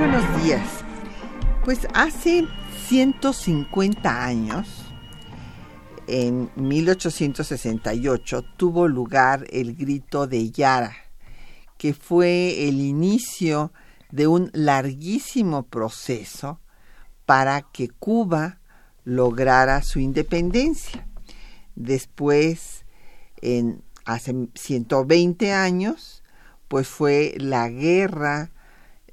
Buenos días. Pues hace 150 años, en 1868, tuvo lugar el grito de Yara, que fue el inicio de un larguísimo proceso para que Cuba lograra su independencia. Después, en hace 120 años, pues fue la guerra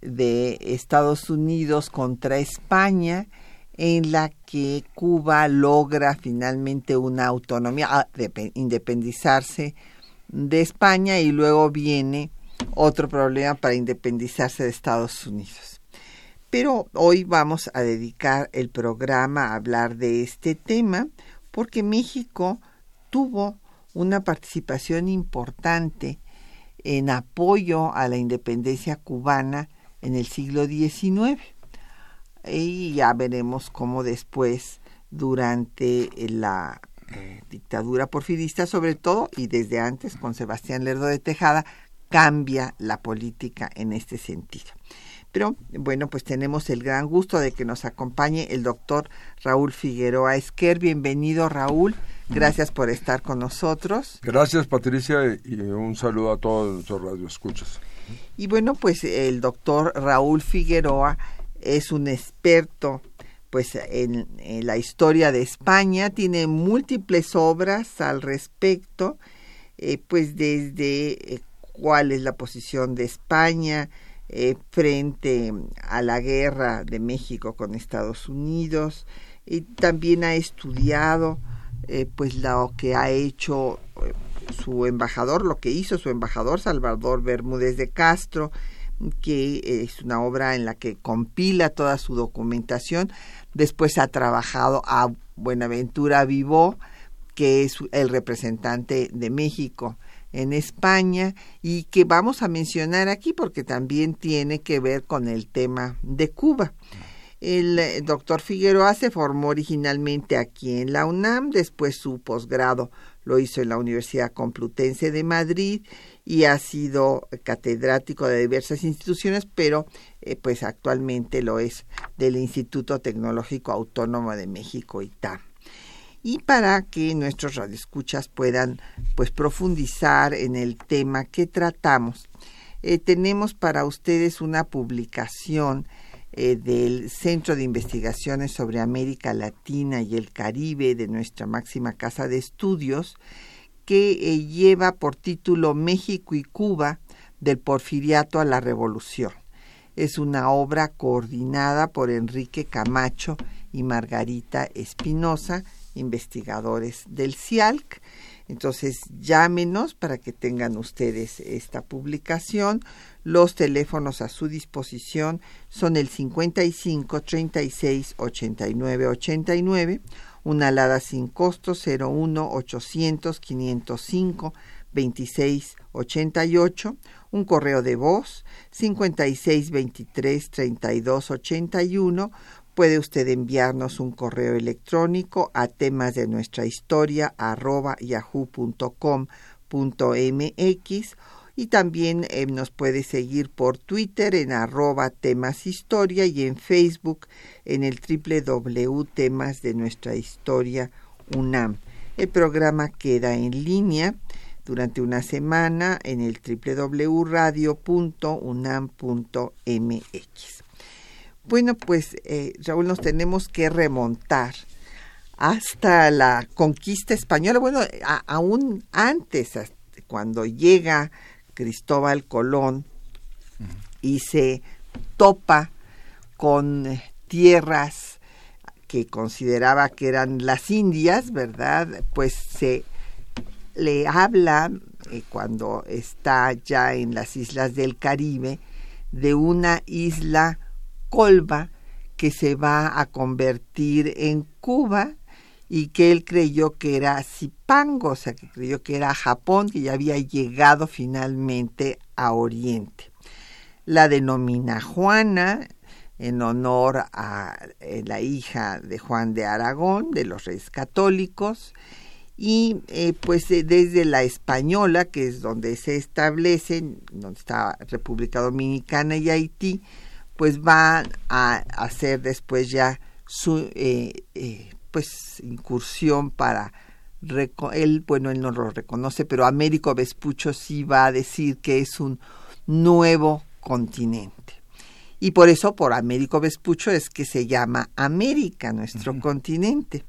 de Estados Unidos contra España en la que Cuba logra finalmente una autonomía, ah, de independizarse de España y luego viene otro problema para independizarse de Estados Unidos. Pero hoy vamos a dedicar el programa a hablar de este tema porque México tuvo una participación importante en apoyo a la independencia cubana en el siglo XIX. Y ya veremos cómo después, durante la eh, dictadura porfirista sobre todo, y desde antes con Sebastián Lerdo de Tejada, cambia la política en este sentido. Pero bueno, pues tenemos el gran gusto de que nos acompañe el doctor Raúl Figueroa Esquer. Bienvenido, Raúl. Gracias por estar con nosotros. Gracias, Patricia, y un saludo a todos nuestros radioescuchas. Y bueno, pues el doctor Raúl Figueroa es un experto pues en, la historia de España, tiene múltiples obras al respecto, eh, pues desde eh, cuál es la posición de España, eh, frente a la guerra de México con Estados Unidos. Y también ha estudiado eh, pues lo que ha hecho su embajador, lo que hizo su embajador Salvador Bermúdez de Castro, que es una obra en la que compila toda su documentación. Después ha trabajado a Buenaventura Vivó, que es el representante de México en España y que vamos a mencionar aquí porque también tiene que ver con el tema de Cuba. El eh, doctor Figueroa se formó originalmente aquí en la UNAM, después su posgrado lo hizo en la Universidad Complutense de Madrid y ha sido catedrático de diversas instituciones, pero eh, pues actualmente lo es del Instituto Tecnológico Autónomo de México, ITAM y para que nuestros radioescuchas puedan pues profundizar en el tema que tratamos. Eh, tenemos para ustedes una publicación eh, del Centro de Investigaciones sobre América Latina y el Caribe de nuestra máxima casa de estudios que eh, lleva por título México y Cuba del Porfiriato a la Revolución. Es una obra coordinada por Enrique Camacho y Margarita Espinosa investigadores del CIALC. Entonces, llámenos para que tengan ustedes esta publicación. Los teléfonos a su disposición son el 55 36 89 89, una alada sin costo 01 800 505 26 88, un correo de voz 56 23 32 81 Puede usted enviarnos un correo electrónico a temas de nuestra historia arroba yahoo.com.mx y también eh, nos puede seguir por Twitter en arroba temas historia y en Facebook en el www temas de nuestra historia UNAM. El programa queda en línea durante una semana en el www.radio.unam.mx. Bueno, pues eh, Raúl, nos tenemos que remontar hasta la conquista española, bueno, aún antes, cuando llega Cristóbal Colón y se topa con eh, tierras que consideraba que eran las Indias, ¿verdad? Pues se le habla eh, cuando está ya en las islas del Caribe, de una isla colva que se va a convertir en Cuba y que él creyó que era Zipango, o sea, que creyó que era Japón, que ya había llegado finalmente a Oriente. La denomina Juana en honor a eh, la hija de Juan de Aragón, de los reyes católicos, y eh, pues desde la española, que es donde se establece, donde está República Dominicana y Haití, pues va a hacer después ya su eh, eh, pues incursión para él bueno él no lo reconoce pero Américo Vespucho sí va a decir que es un nuevo continente. Y por eso por Américo Vespucho es que se llama América nuestro continente.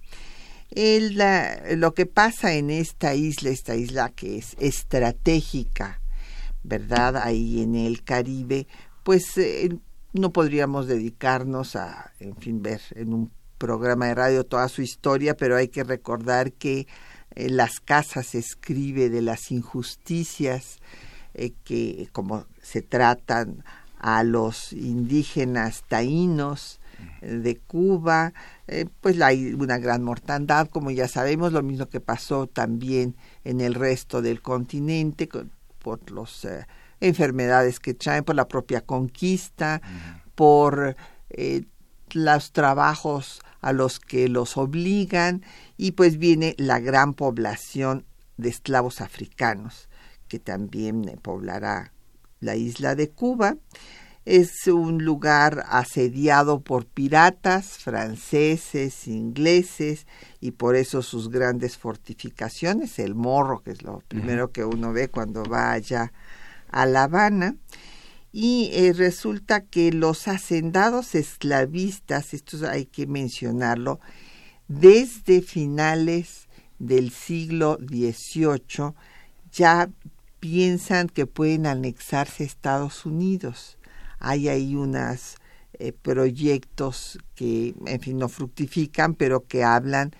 Lo que pasa en esta isla, esta isla que es estratégica, ¿verdad? Ahí en el Caribe, pues eh, no podríamos dedicarnos a, en fin, ver en un programa de radio toda su historia, pero hay que recordar que eh, Las Casas escribe de las injusticias eh, que, como se tratan a los indígenas taínos de Cuba, eh, pues hay una gran mortandad, como ya sabemos, lo mismo que pasó también en el resto del continente por las eh, enfermedades que traen, por la propia conquista, por eh, los trabajos a los que los obligan y pues viene la gran población de esclavos africanos que también poblará la isla de Cuba. Es un lugar asediado por piratas franceses, ingleses y por eso sus grandes fortificaciones, el morro, que es lo primero que uno ve cuando va allá a La Habana. Y eh, resulta que los hacendados esclavistas, esto hay que mencionarlo, desde finales del siglo XVIII ya piensan que pueden anexarse a Estados Unidos hay ahí unos eh, proyectos que, en fin, no fructifican, pero que hablan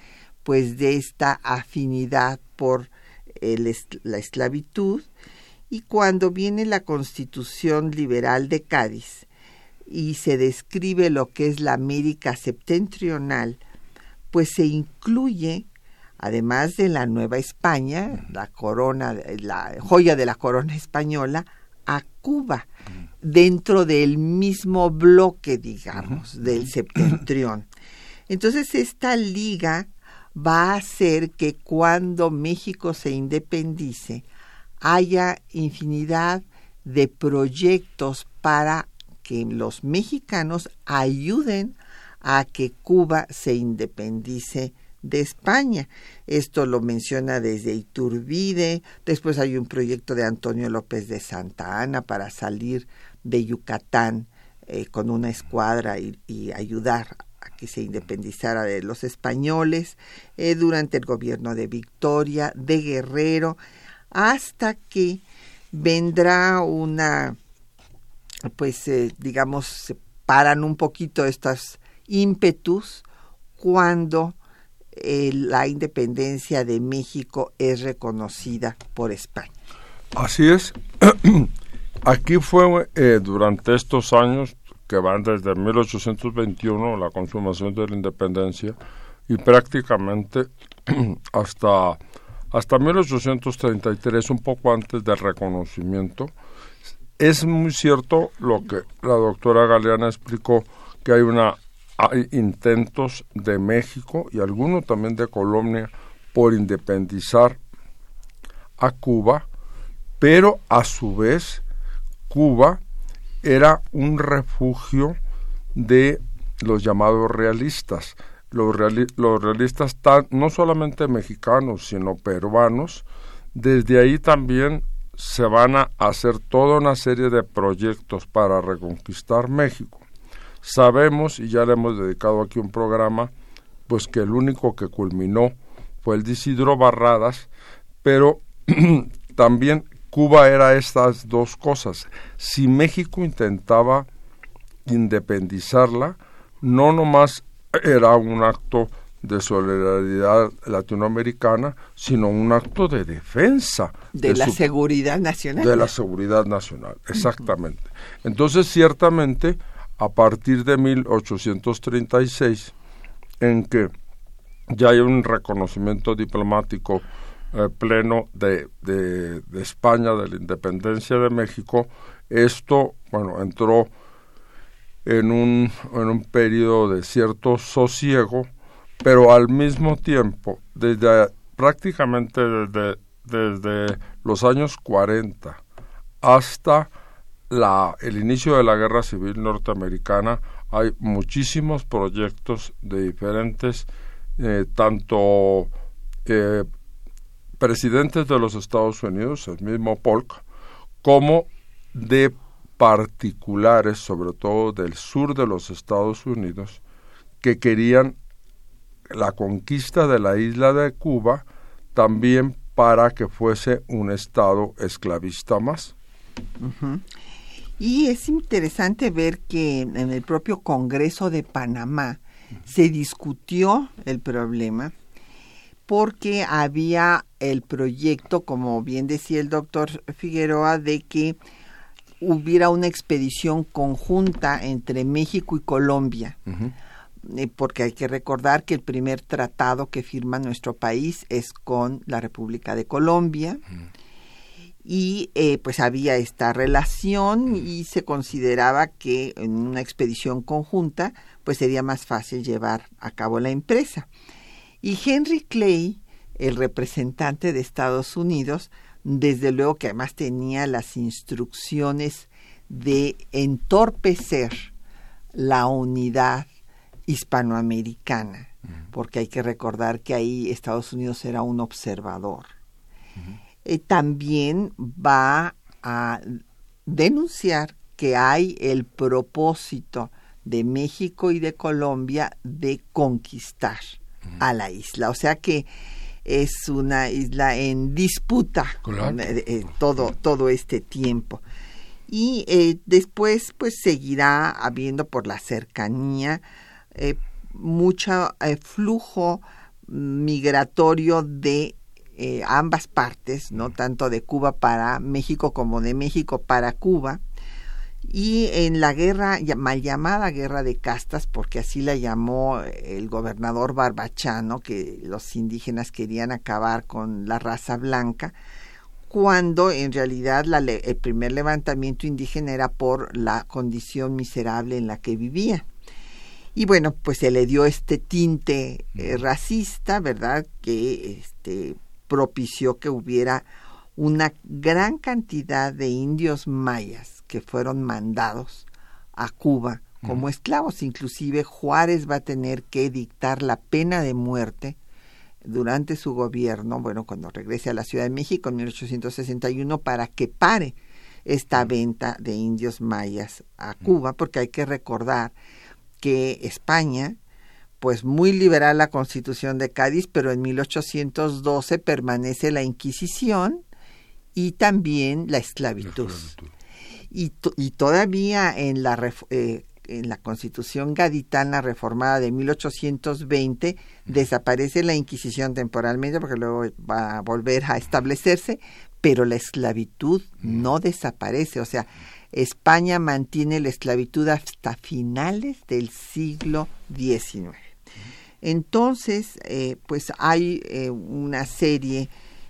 pues de esta afinidad por la esclavitud. Y cuando viene la Constitución Liberal de Cádiz y se describe lo que es la América septentrional, pues se incluye además de la Nueva España, la corona, la joya de la corona española, a Cuba dentro del mismo bloque, digamos, del septentrión. Entonces, esta liga va a hacer que cuando México se independice haya infinidad de proyectos para que los mexicanos ayuden a que Cuba se independice de España. Esto lo menciona desde Iturbide, después hay un proyecto de Antonio López de Santa Ana para salir de Yucatán eh, con una escuadra y, ayudar a que se independizara de los españoles eh, durante el gobierno de Victoria, de Guerrero, hasta que vendrá una, pues eh, digamos, se paran un poquito estos ímpetus cuando la independencia de México es reconocida por España. Así es. Aquí fue eh, durante estos años que van desde 1821, la consumación de la independencia, y prácticamente hasta, hasta 1833, un poco antes del reconocimiento. Es muy cierto lo que la doctora Galeana explicó, que hay, una, hay intentos de México y algunos también de Colombia por independizar a Cuba, pero a su vez Cuba era un refugio de los llamados realistas. Los, realistas no solamente mexicanos, sino peruanos. Desde ahí también se van a hacer toda una serie de proyectos para reconquistar México. Sabemos, y ya le hemos dedicado aquí un programa, pues que el único que culminó fue el de Isidro Barradas, pero también Cuba era estas dos cosas. Si México intentaba independizarla, no nomás era un acto de solidaridad latinoamericana, sino un acto de defensa. De, la seguridad nacional. De la seguridad nacional, exactamente. Entonces, ciertamente, a partir de 1836, en que ya hay un reconocimiento diplomático eh, pleno de, de, de, España, de la independencia de México, esto, bueno, entró en un, en un periodo de cierto sosiego, pero al mismo tiempo, desde prácticamente desde, desde los años 40 hasta la, el inicio de la Guerra Civil Norteamericana, hay muchísimos proyectos de diferentes, eh, tanto eh, presidentes de los Estados Unidos, el mismo Polk, como de particulares, sobre todo del sur de los Estados Unidos, que querían la conquista de la isla de Cuba también para que fuese un estado esclavista más. Y es interesante ver que en el propio Congreso de Panamá se discutió el problema porque había el proyecto, como bien decía el doctor Figueroa, de que hubiera una expedición conjunta entre México y Colombia. Eh, porque hay que recordar que el primer tratado que firma nuestro país es con la República de Colombia y eh, pues había esta relación y se consideraba que en una expedición conjunta pues sería más fácil llevar a cabo la empresa. Y Henry Clay, el representante de Estados Unidos, desde luego que además tenía las instrucciones de entorpecer la unidad hispanoamericana, porque hay que recordar que ahí Estados Unidos era un observador. Eh, también va a denunciar que hay el propósito de México y de Colombia de conquistar a la isla. O sea que es una isla en disputa eh, eh, todo, todo este tiempo. Y eh, después pues seguirá habiendo por la cercanía mucho flujo migratorio de ambas partes, no tanto de Cuba para México como de México para Cuba y en la guerra, mal llamada guerra de castas, porque así la llamó el gobernador Barbachano, que los indígenas querían acabar con la raza blanca, cuando en realidad el primer levantamiento indígena era por la condición miserable en la que vivía. Y bueno, pues se le dio este tinte eh, racista, ¿verdad? Que este, propició que hubiera una gran cantidad de indios mayas que fueron mandados a Cuba como esclavos. Inclusive Juárez va a tener que dictar la pena de muerte durante su gobierno, bueno, cuando regrese a la Ciudad de México en 1861, para que pare esta venta de indios mayas a Cuba, porque hay que recordar que España, pues muy liberal la constitución de Cádiz, pero en 1812 permanece la Inquisición y también la esclavitud y, y todavía en la, eh, en la Constitución gaditana reformada de 1820 desaparece la Inquisición temporalmente porque luego va a volver a establecerse, pero la esclavitud no desaparece, o sea, España mantiene la esclavitud hasta finales del siglo XIX. Entonces, eh, pues hay eh, una serie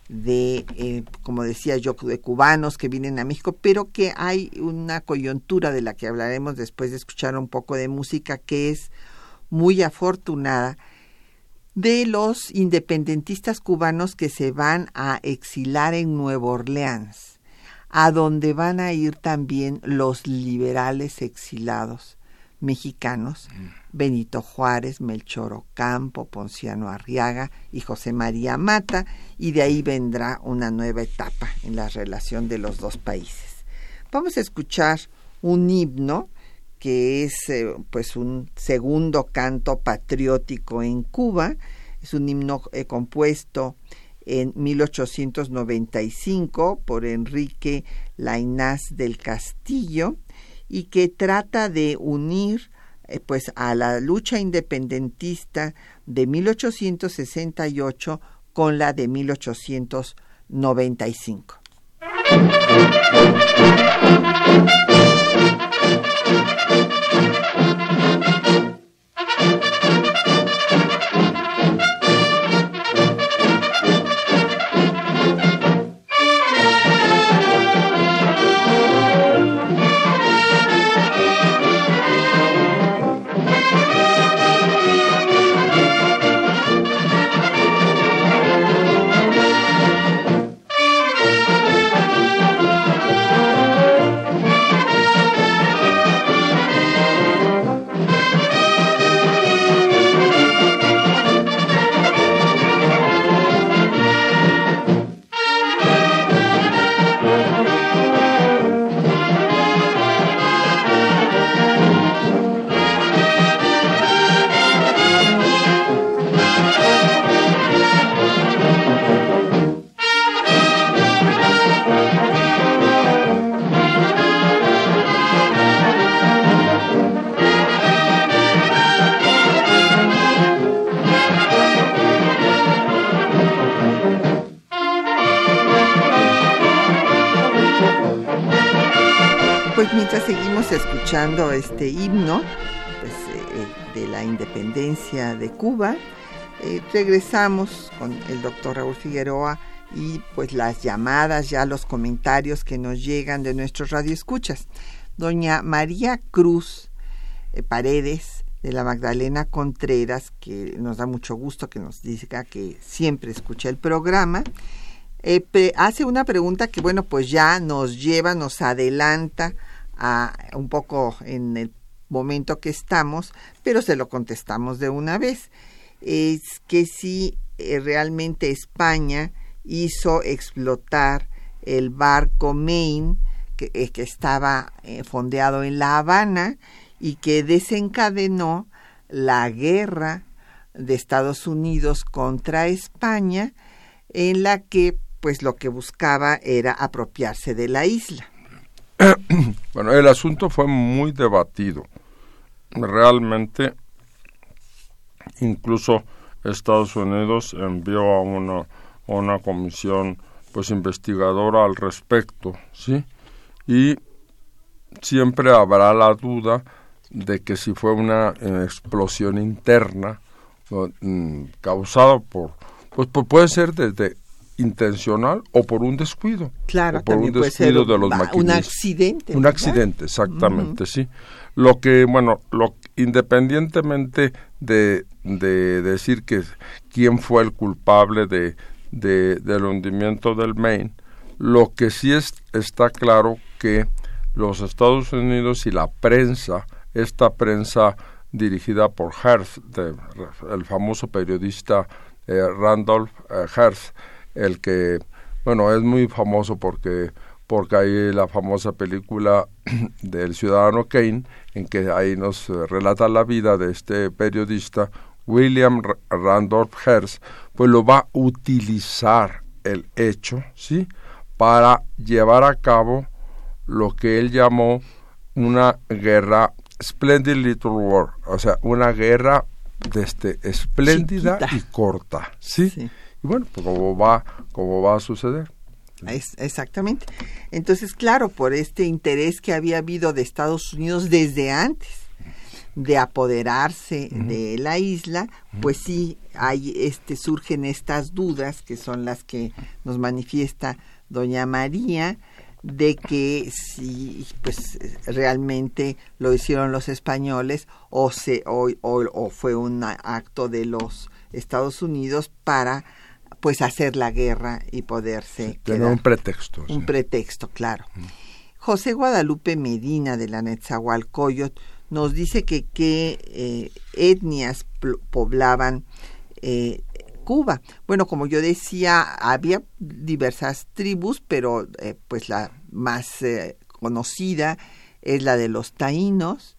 de, eh, como decía yo, de cubanos que vienen a México, pero que hay una coyuntura de la que hablaremos después de escuchar un poco de música que es muy afortunada de los independentistas cubanos que se van a exilar en Nueva Orleans, a donde van a ir también los liberales exilados mexicanos, Benito Juárez, Melchor Ocampo, Ponciano Arriaga y José María Mata, y de ahí vendrá una nueva etapa en la relación de los dos países. Vamos a escuchar un himno que es eh, pues un segundo canto patriótico en Cuba, es un himno eh, compuesto en 1895 por Enrique Lainás del Castillo, y que trata de unir eh, pues a la lucha independentista de 1868 con la de 1895. Escuchando este himno pues, eh, de la independencia de Cuba, eh, regresamos con el doctor Raúl Figueroa y pues las llamadas, ya los comentarios que nos llegan de nuestros radioescuchas. Doña María Cruz eh, Paredes de la Magdalena Contreras, que nos da mucho gusto que nos diga que siempre escucha el programa, hace una pregunta que bueno pues ya nos lleva, nos adelanta a, un poco en el momento que estamos, pero se lo contestamos de una vez. Es que si eh, realmente España hizo explotar el barco Maine que, eh, estaba eh, fondeado en La Habana y que desencadenó la guerra de Estados Unidos contra España en la que pues lo que buscaba era apropiarse de la isla. bueno, el asunto fue muy debatido. Realmente, incluso Estados Unidos envió a una, una comisión pues investigadora al respecto, ¿sí? Y siempre habrá la duda de que si fue una eh, explosión interna mm, causada por pues, puede ser desde intencional o por un descuido. Claro, por un descuido de los maquinistas. Un accidente. Un accidente, exactamente, sí. Lo que, bueno, lo, independientemente de, de decir que quién fue el culpable de, de, del hundimiento del Maine, lo que sí es, está claro que los Estados Unidos y la prensa, esta prensa dirigida por Hearst, el famoso periodista eh, Randolph eh, Hearst, el que, bueno, es muy famoso porque porque hay la famosa película del ciudadano Kane, en que ahí nos eh, relata la vida de este periodista, William Randolph Hearst, pues lo va a utilizar el hecho, ¿sí? Para llevar a cabo lo que él llamó una guerra, Splendid Little War, o sea, una guerra este, espléndida y corta, ¿sí? sí y bueno, pues cómo va, cómo va a suceder. exactamente. Entonces, claro, por este interés que había habido de Estados Unidos desde antes de apoderarse de la isla, pues sí hay este surgen estas dudas que son las que nos manifiesta doña María de que si pues realmente lo hicieron los españoles o se o, o fue un acto de los Estados Unidos para pues hacer la guerra y poderse tener un pretexto un pretexto claro. José Guadalupe Medina de la Netzahualcoyot nos dice que qué eh, etnias poblaban eh, Cuba. Bueno, como yo decía, había diversas tribus, pero eh, pues la más conocida es la de los taínos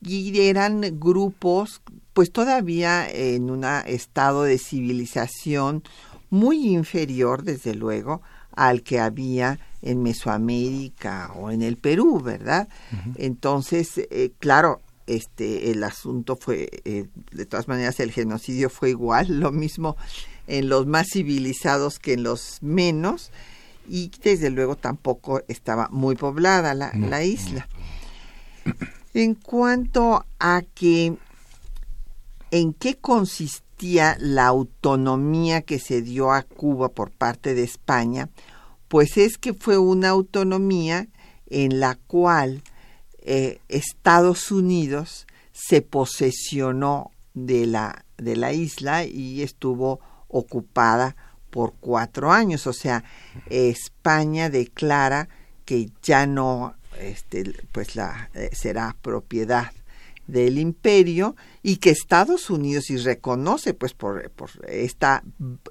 y eran grupos pues todavía en un estado de civilización muy inferior, desde luego, al que había en Mesoamérica o en el Perú, ¿verdad? Entonces, eh, claro, este el asunto fue eh, de todas maneras el genocidio fue igual lo mismo en los más civilizados que en los menos y desde luego tampoco estaba muy poblada la, la isla en cuanto a que en qué consistía la autonomía que se dio a Cuba por parte de España pues es que fue una autonomía en la cual eh, Estados Unidos se posesionó de la, de la isla y estuvo ocupada por cuatro años. O sea, España declara que ya no este, pues la, eh, será propiedad del imperio y que Estados Unidos y reconoce pues por, por esta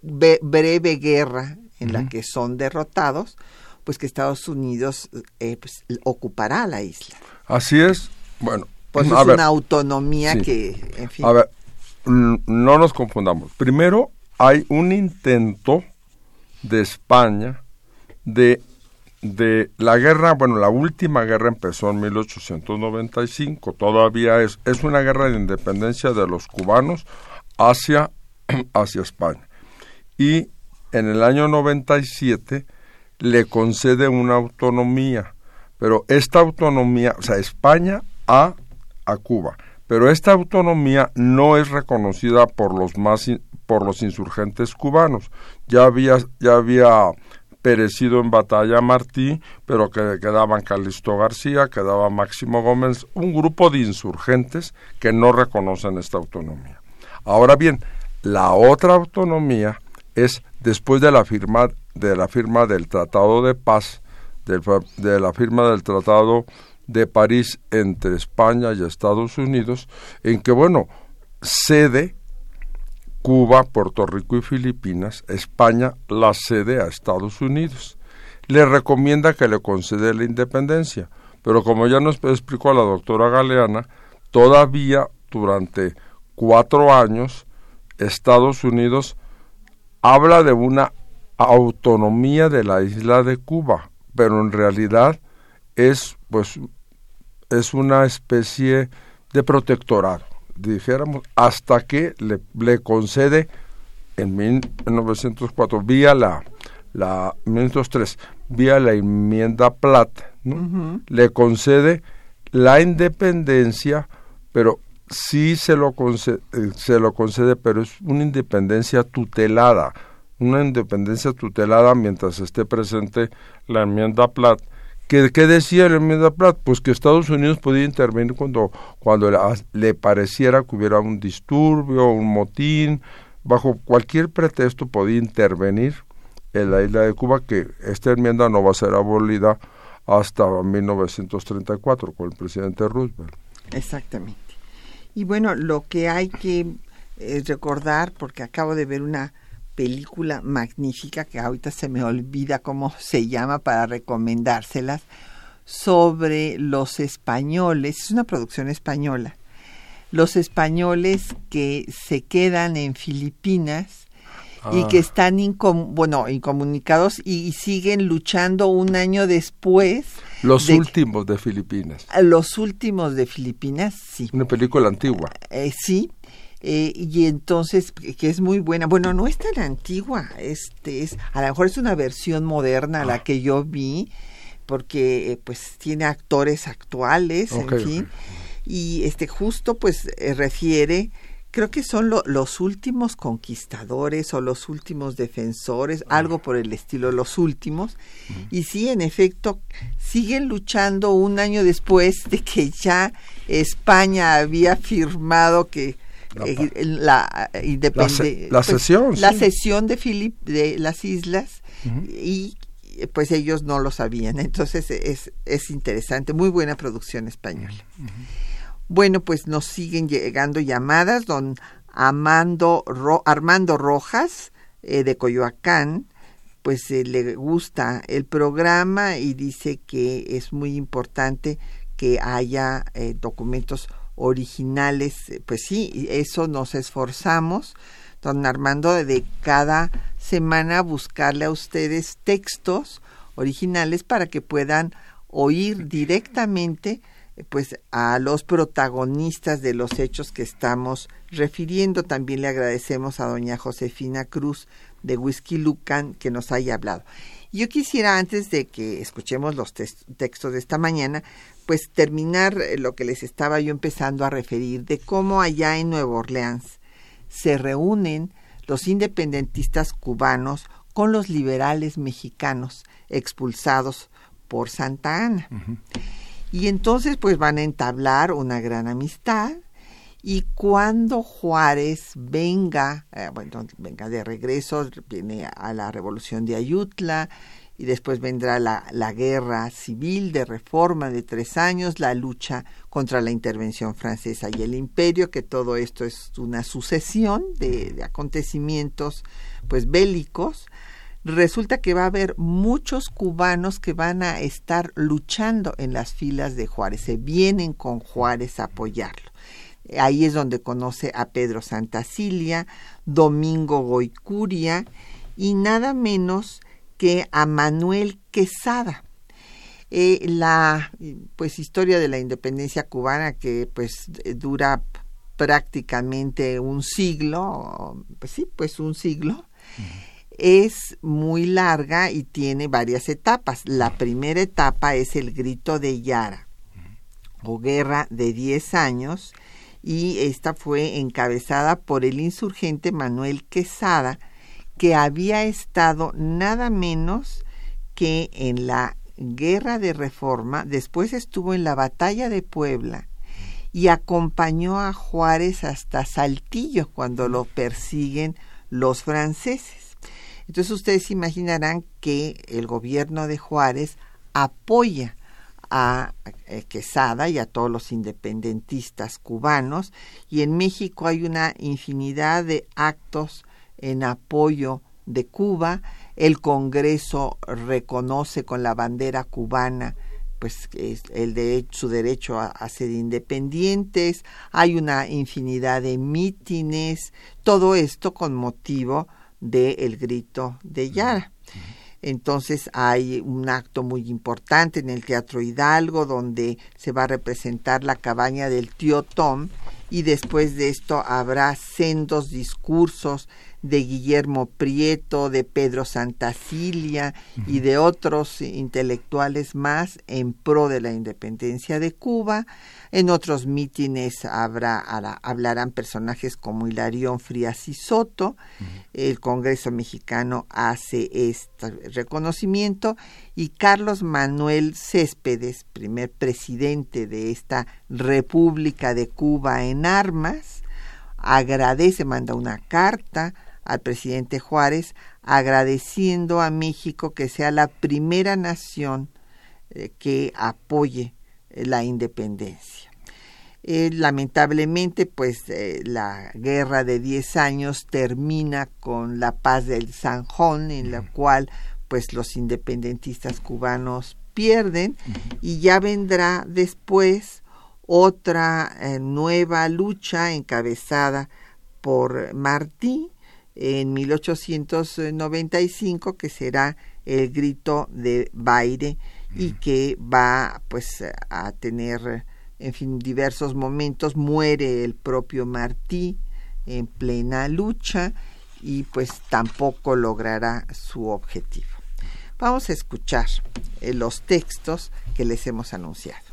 breve guerra en la que son derrotados, pues que Estados Unidos eh, pues, ocupará la isla. Así es. Bueno, pues es una autonomía que, en fin. A ver, no nos confundamos. Primero, hay un intento de España de, de la guerra, bueno, la última guerra empezó en 1895, todavía es, es una guerra de independencia de los cubanos hacia, hacia España. Y en el año 97 le concede una autonomía, pero esta autonomía, o sea, España a, a Cuba, pero esta autonomía no es reconocida por los más por los insurgentes cubanos. Ya había ya había perecido en batalla Martí, pero que quedaban Calixto García, quedaba Máximo Gómez, un grupo de insurgentes que no reconocen esta autonomía. Ahora bien, la otra autonomía es después de la firma de la firma del Tratado de Paz, de, la firma del Tratado de París entre España y Estados Unidos, en que, bueno, cede Cuba, Puerto Rico y Filipinas, España la cede a Estados Unidos. Le recomienda que le concede la independencia, pero como ya nos explicó la doctora Galeana, todavía durante cuatro años Estados Unidos habla de una autonomía de la isla de Cuba, pero en realidad es pues es una especie de protectorado, dijéramos, hasta que le, le concede en 1904 vía la la 1903 vía la enmienda Platt, le concede la independencia, pero sí se lo, concede, eh, se lo concede, pero es una independencia tutelada, una independencia tutelada mientras esté presente la enmienda Platt. ¿Qué, ¿Qué, decía la enmienda Platt? Pues que Estados Unidos podía intervenir cuando, cuando le, pareciera que hubiera un disturbio, un motín, bajo cualquier pretexto podía intervenir en la isla de Cuba, que esta enmienda no va a ser abolida hasta 1934 con el presidente Roosevelt. Exactamente. Y bueno, lo que hay que eh, recordar, porque acabo de ver una película magnífica que ahorita se me olvida cómo se llama para recomendárselas, sobre los españoles, es una producción española, los españoles que se quedan en Filipinas y que ah. están bueno, incomunicados y, siguen luchando un año después. Los últimos de Filipinas. Los últimos de Filipinas, sí. Una película antigua. Eh, sí. Eh, y entonces que es muy buena bueno no es tan antigua este es a lo mejor es una versión moderna la ah. que yo vi porque eh, pues tiene actores actuales en fin y este justo pues refiere creo que son los últimos conquistadores o los últimos defensores, ah. algo por el estilo, los últimos. Y sí, en efecto, siguen luchando un año después de que ya España había firmado que la, la, sesión la sesión de Philip de las islas y pues ellos no lo sabían. Entonces es, es interesante. Muy buena producción española. Bueno, pues nos siguen llegando llamadas. Don Amando Armando Rojas eh, de Coyoacán, pues eh, le gusta el programa y dice que es muy importante que haya eh, documentos originales. Pues sí, eso nos esforzamos, don Armando, de cada semana buscarle a ustedes textos originales para que puedan oír directamente pues a los protagonistas de los hechos que estamos refiriendo. También le agradecemos a doña Josefina Cruz de Whisky Lucan que nos haya hablado. Yo quisiera, antes de que escuchemos los textos de esta mañana, pues terminar eh, lo que les estaba yo empezando a referir de cómo allá en Nueva Orleans se reúnen los independentistas cubanos con los liberales mexicanos expulsados por Santa Ana. Y entonces pues van a entablar una gran amistad y cuando Juárez venga, eh, bueno, venga de regreso, viene a la revolución de Ayutla y después vendrá la, la, guerra civil de reforma de tres años, la lucha contra la intervención francesa y el imperio, que todo esto es una sucesión de, de acontecimientos pues bélicos resulta que va a haber muchos cubanos que van a estar luchando en las filas de Juárez, se vienen con Juárez a apoyarlo. Ahí es donde conoce a Pedro Santacilia, Domingo Goicuria y nada menos que a Manuel Quesada. Eh, la pues historia de la independencia cubana que pues dura prácticamente un siglo, pues sí, pues un siglo es muy larga y tiene varias etapas. La primera etapa es el grito de Yara o guerra de 10 años y esta fue encabezada por el insurgente Manuel Quesada que había estado nada menos que en la guerra de reforma, después estuvo en la batalla de Puebla y acompañó a Juárez hasta Saltillo cuando lo persiguen los franceses. Entonces ustedes imaginarán que el gobierno de Juárez apoya a eh, Quesada y a todos los independentistas cubanos y en México hay una infinidad de actos en apoyo de Cuba. El Congreso reconoce con la bandera cubana pues el de, su derecho a, ser independientes, hay una infinidad de mítines, todo esto con motivo de El Grito de Yara. Entonces hay un acto muy importante en el Teatro Hidalgo donde se va a representar la cabaña del tío Tom y después de esto habrá sendos discursos de Guillermo Prieto, de Pedro Santacilia y de otros intelectuales más en pro de la independencia de Cuba. En otros mítines habrá, hablarán personajes como Hilarión Frías y Soto. El Congreso mexicano hace este reconocimiento y Carlos Manuel Céspedes, primer presidente de esta República de Cuba en armas, agradece, manda una carta al presidente Juárez agradeciendo a México que sea la primera nación eh, que apoye la independencia. Eh, lamentablemente, pues eh, la guerra de 10 años termina con la paz del Sanjón, en la cual pues los independentistas cubanos pierden y ya vendrá después otra nueva lucha encabezada por Martí en 1895 que será el grito de Baire y que va pues a tener en fin diversos momentos muere el propio Martí en plena lucha y pues tampoco logrará su objetivo. Vamos a escuchar eh, los textos que les hemos anunciado.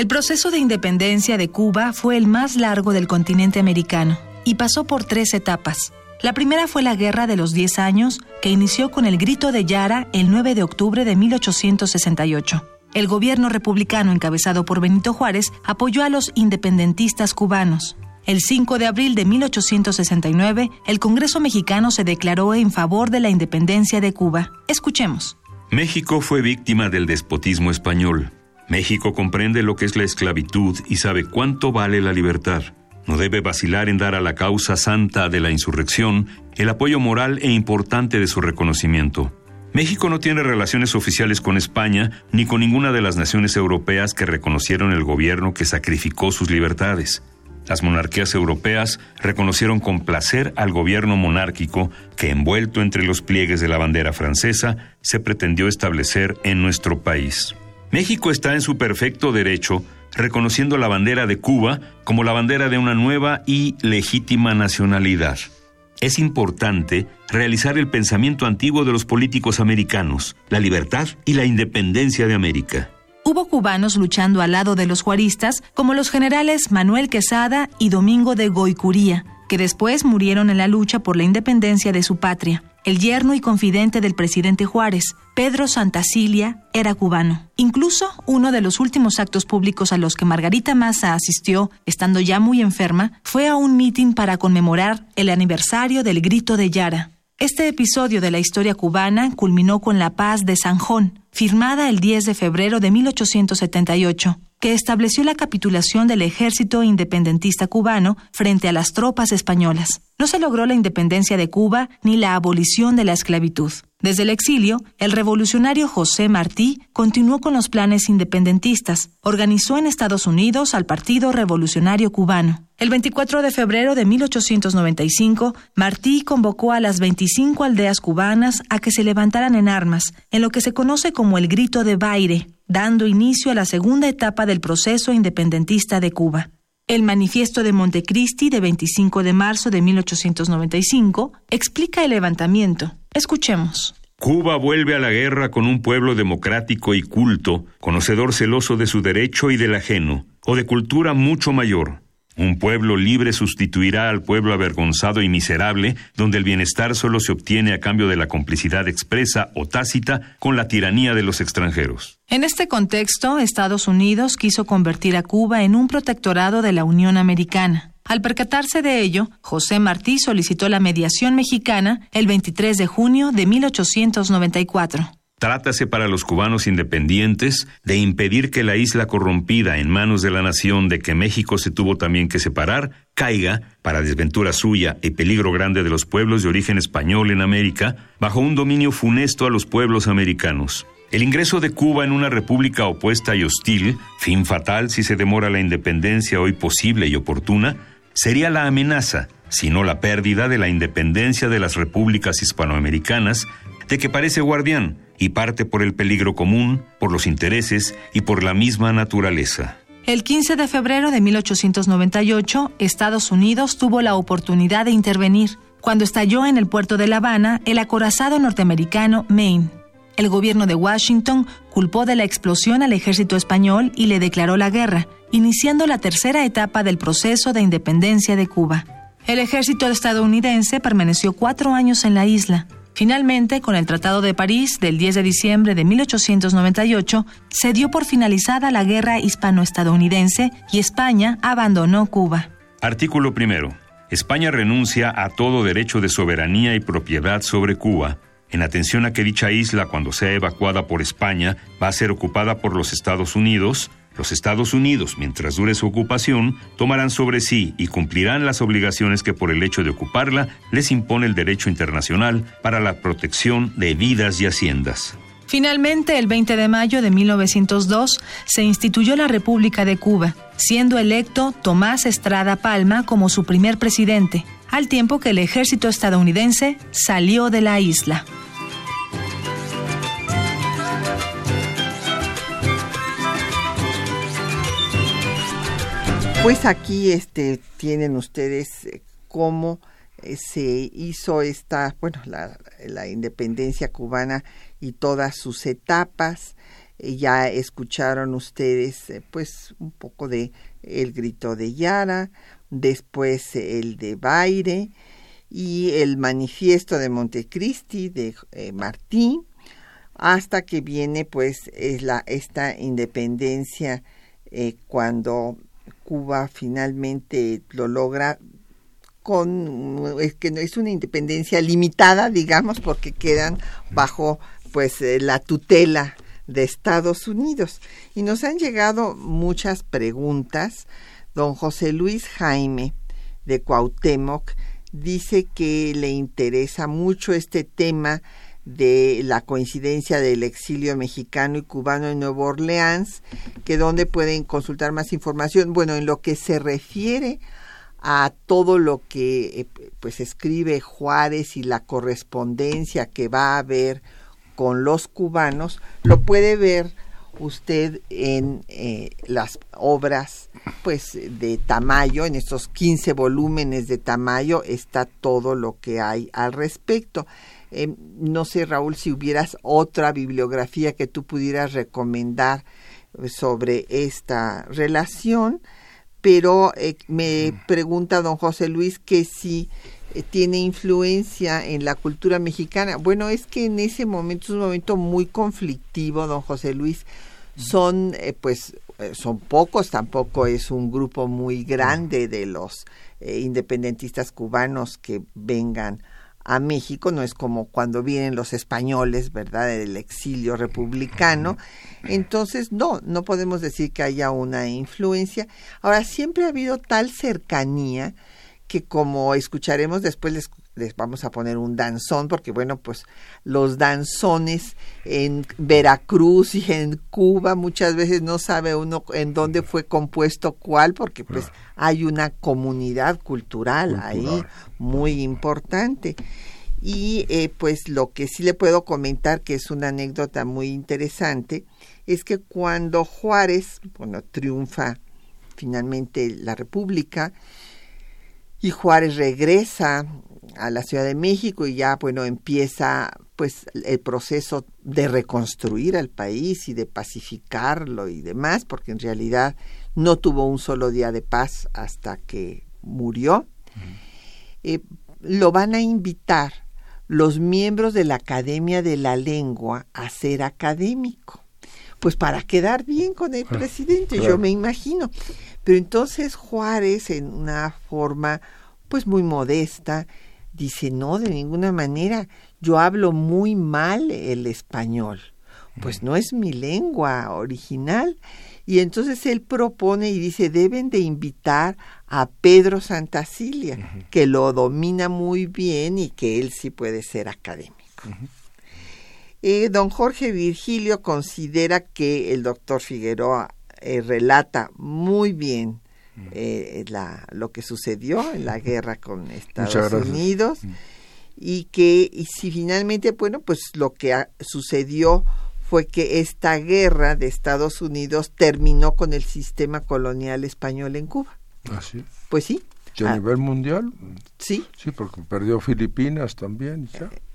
El proceso de independencia de Cuba fue el más largo del continente americano y pasó por tres etapas. La primera fue la Guerra de los Diez Años, que inició con el Grito de Yara el 9 de octubre de 1868. El gobierno republicano encabezado por Benito Juárez apoyó a los independentistas cubanos. El 5 de abril de 1869, el Congreso mexicano se declaró en favor de la independencia de Cuba. Escuchemos. México fue víctima del despotismo español México comprende lo que es la esclavitud y sabe cuánto vale la libertad. No debe vacilar en dar a la causa santa de la insurrección el apoyo moral e importante de su reconocimiento. México no tiene relaciones oficiales con España ni con ninguna de las naciones europeas que reconocieron el gobierno que sacrificó sus libertades. las monarquías europeas reconocieron con placer al gobierno monárquico que, envuelto entre los pliegues de la bandera francesa, se pretendió establecer en nuestro país. México está en su perfecto derecho reconociendo la bandera de Cuba como la bandera de una nueva y legítima nacionalidad. Es importante realizar el pensamiento antiguo de los políticos americanos, la libertad y la independencia de América. Hubo cubanos luchando al lado de los juaristas, como los generales Manuel Quesada y Domingo de Goicuría, que después murieron en la lucha por la independencia de su patria. El yerno y confidente del presidente Juárez, Pedro Santacilia, era cubano. Incluso uno de los últimos actos públicos a los que Margarita Massa asistió, estando ya muy enferma, fue a un mitin para conmemorar el aniversario del Grito de Yara. Este episodio de la historia cubana culminó con la paz de Sanjón, firmada el 10 de febrero de 1878, que estableció la capitulación del ejército independentista cubano frente a las tropas españolas. No se logró la independencia de Cuba ni la abolición de la esclavitud. Desde el exilio, el revolucionario José Martí continuó con los planes independentistas. Organizó en Estados Unidos al Partido Revolucionario Cubano. El 24 de febrero de 1895, Martí convocó a las 25 aldeas cubanas a que se levantaran en armas, en lo que se conoce como el Grito de Baire, dando inicio a la segunda etapa del proceso independentista de Cuba. El manifiesto de Montecristi de 25 de marzo de 1895 explica el levantamiento. Escuchemos. Cuba vuelve a la guerra con un pueblo democrático y culto, conocedor celoso de su derecho y del ajeno, o de cultura mucho mayor, un pueblo libre sustituirá al pueblo avergonzado y miserable, donde el bienestar solo se obtiene a cambio de la complicidad expresa o tácita con la tiranía de los extranjeros. En este contexto, Estados Unidos quiso convertir a Cuba en un protectorado de la Unión Americana. Al percatarse de ello, José Martí solicitó la mediación mexicana el 23 de junio de 1894. Trátase para los cubanos independientes de impedir que la isla corrompida en manos de la nación de que México se tuvo también que separar caiga, para desventura suya y peligro grande de los pueblos de origen español en América, bajo un dominio funesto a los pueblos americanos. El ingreso de Cuba en una república opuesta y hostil, fin fatal si se demora la independencia hoy posible y oportuna, sería la amenaza, si no la pérdida de la independencia de las repúblicas hispanoamericanas, de que parece guardián, y parte por el peligro común, por los intereses y por la misma naturaleza. El 15 de febrero de 1898, Estados Unidos tuvo la oportunidad de intervenir cuando estalló en el puerto de La Habana el acorazado norteamericano Maine. El gobierno de Washington culpó de la explosión al ejército español y le declaró la guerra, iniciando la tercera etapa del proceso de independencia de Cuba. El ejército estadounidense permaneció cuatro años en la isla, Finalmente, con el Tratado de París del 10 de diciembre de 1898, se dio por finalizada la guerra hispano-estadounidense y España abandonó Cuba. Artículo primero. España renuncia a todo derecho de soberanía y propiedad sobre Cuba, en atención a que dicha isla, cuando sea evacuada por España, va a ser ocupada por los Estados Unidos, los Estados Unidos, mientras dure su ocupación, tomarán sobre sí y cumplirán las obligaciones que por el hecho de ocuparla les impone el derecho internacional para la protección de vidas y haciendas. Finalmente, el 20 de mayo de 1902 se instituyó la República de Cuba, siendo electo Tomás Estrada Palma como su primer presidente, al tiempo que el ejército estadounidense salió de la isla. Pues aquí este, tienen ustedes eh, cómo eh, se hizo esta, bueno, la, la, independencia cubana y todas sus etapas. Eh, ya escucharon ustedes pues un poco de el grito de Yara, después el de Baire y el manifiesto de Montecristi de Martín, hasta que viene pues es la, esta independencia cuando Cuba finalmente lo logra con es que es una independencia limitada, digamos, porque quedan bajo pues eh, la tutela de Estados Unidos. Y nos han llegado muchas preguntas. Don José Luis Jaime de Cuauhtémoc dice que le interesa mucho este tema de la coincidencia del exilio mexicano y cubano en Nueva Orleans, que donde pueden consultar más información. Bueno, en lo que se refiere a todo lo que eh, pues escribe Juárez y la correspondencia que va a haber con los cubanos, lo puede ver usted en eh, las obras pues de Tamayo, en estos 15 volúmenes de Tamayo está todo lo que hay al respecto. Eh, no sé, Raúl, si hubieras otra bibliografía que tú pudieras recomendar sobre esta relación, pero eh, me pregunta don José Luis que si eh, tiene influencia en la cultura mexicana. Bueno, es que en ese momento es un momento muy conflictivo, don José Luis. Son, eh, pues, son pocos, tampoco es un grupo muy grande de los independentistas cubanos que vengan a México, no es como cuando vienen los españoles, ¿verdad?, del exilio republicano. Entonces, no, no podemos decir que haya una influencia. Ahora, siempre ha habido tal cercanía que como escucharemos después les, les, vamos a poner un danzón porque bueno pues los danzones en Veracruz y en Cuba muchas veces no sabe uno en dónde fue compuesto cuál porque pues hay una comunidad cultural, ahí muy importante. Y eh, pues lo que sí le puedo comentar que es una anécdota muy interesante es que cuando Juárez bueno triunfa finalmente la República y Juárez regresa a la Ciudad de México y ya bueno empieza pues el proceso de reconstruir al país y de pacificarlo y demás porque en realidad no tuvo un solo día de paz hasta que murió. Eh, lo van a invitar los miembros de la Academia de la Lengua a ser académico pues para quedar bien con el presidente yo me imagino. Pero entonces Juárez, en una forma pues muy modesta, dice, no, de ninguna manera, yo hablo muy mal el español, pues no es mi lengua original. Y entonces él propone y dice, deben de invitar a Pedro Santacilia, que lo domina muy bien y que él sí puede ser académico. Eh, don Jorge Virgilio considera que el doctor Figueroa eh, relata muy bien eh, la, lo que sucedió en la guerra con Estados Unidos y que y si finalmente bueno pues lo que sucedió fue que esta guerra de Estados Unidos terminó con el sistema colonial español en Cuba. ¿Ah, sí? Pues sí. a ah. nivel mundial? Sí. Sí, porque perdió Filipinas también.